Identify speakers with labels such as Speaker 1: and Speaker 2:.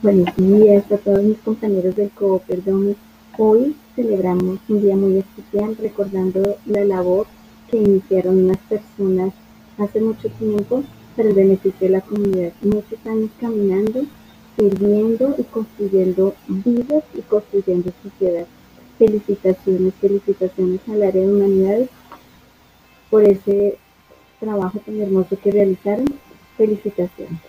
Speaker 1: Buenos días a todos mis compañeros del Cooperdom. Hoy celebramos un día muy especial recordando la labor que iniciaron unas personas hace mucho tiempo para el beneficio de la comunidad. Muchos años caminando, sirviendo y construyendo vidas y construyendo sociedad. Felicitaciones, felicitaciones al área de humanidades por ese trabajo tan hermoso que realizaron. Felicitaciones.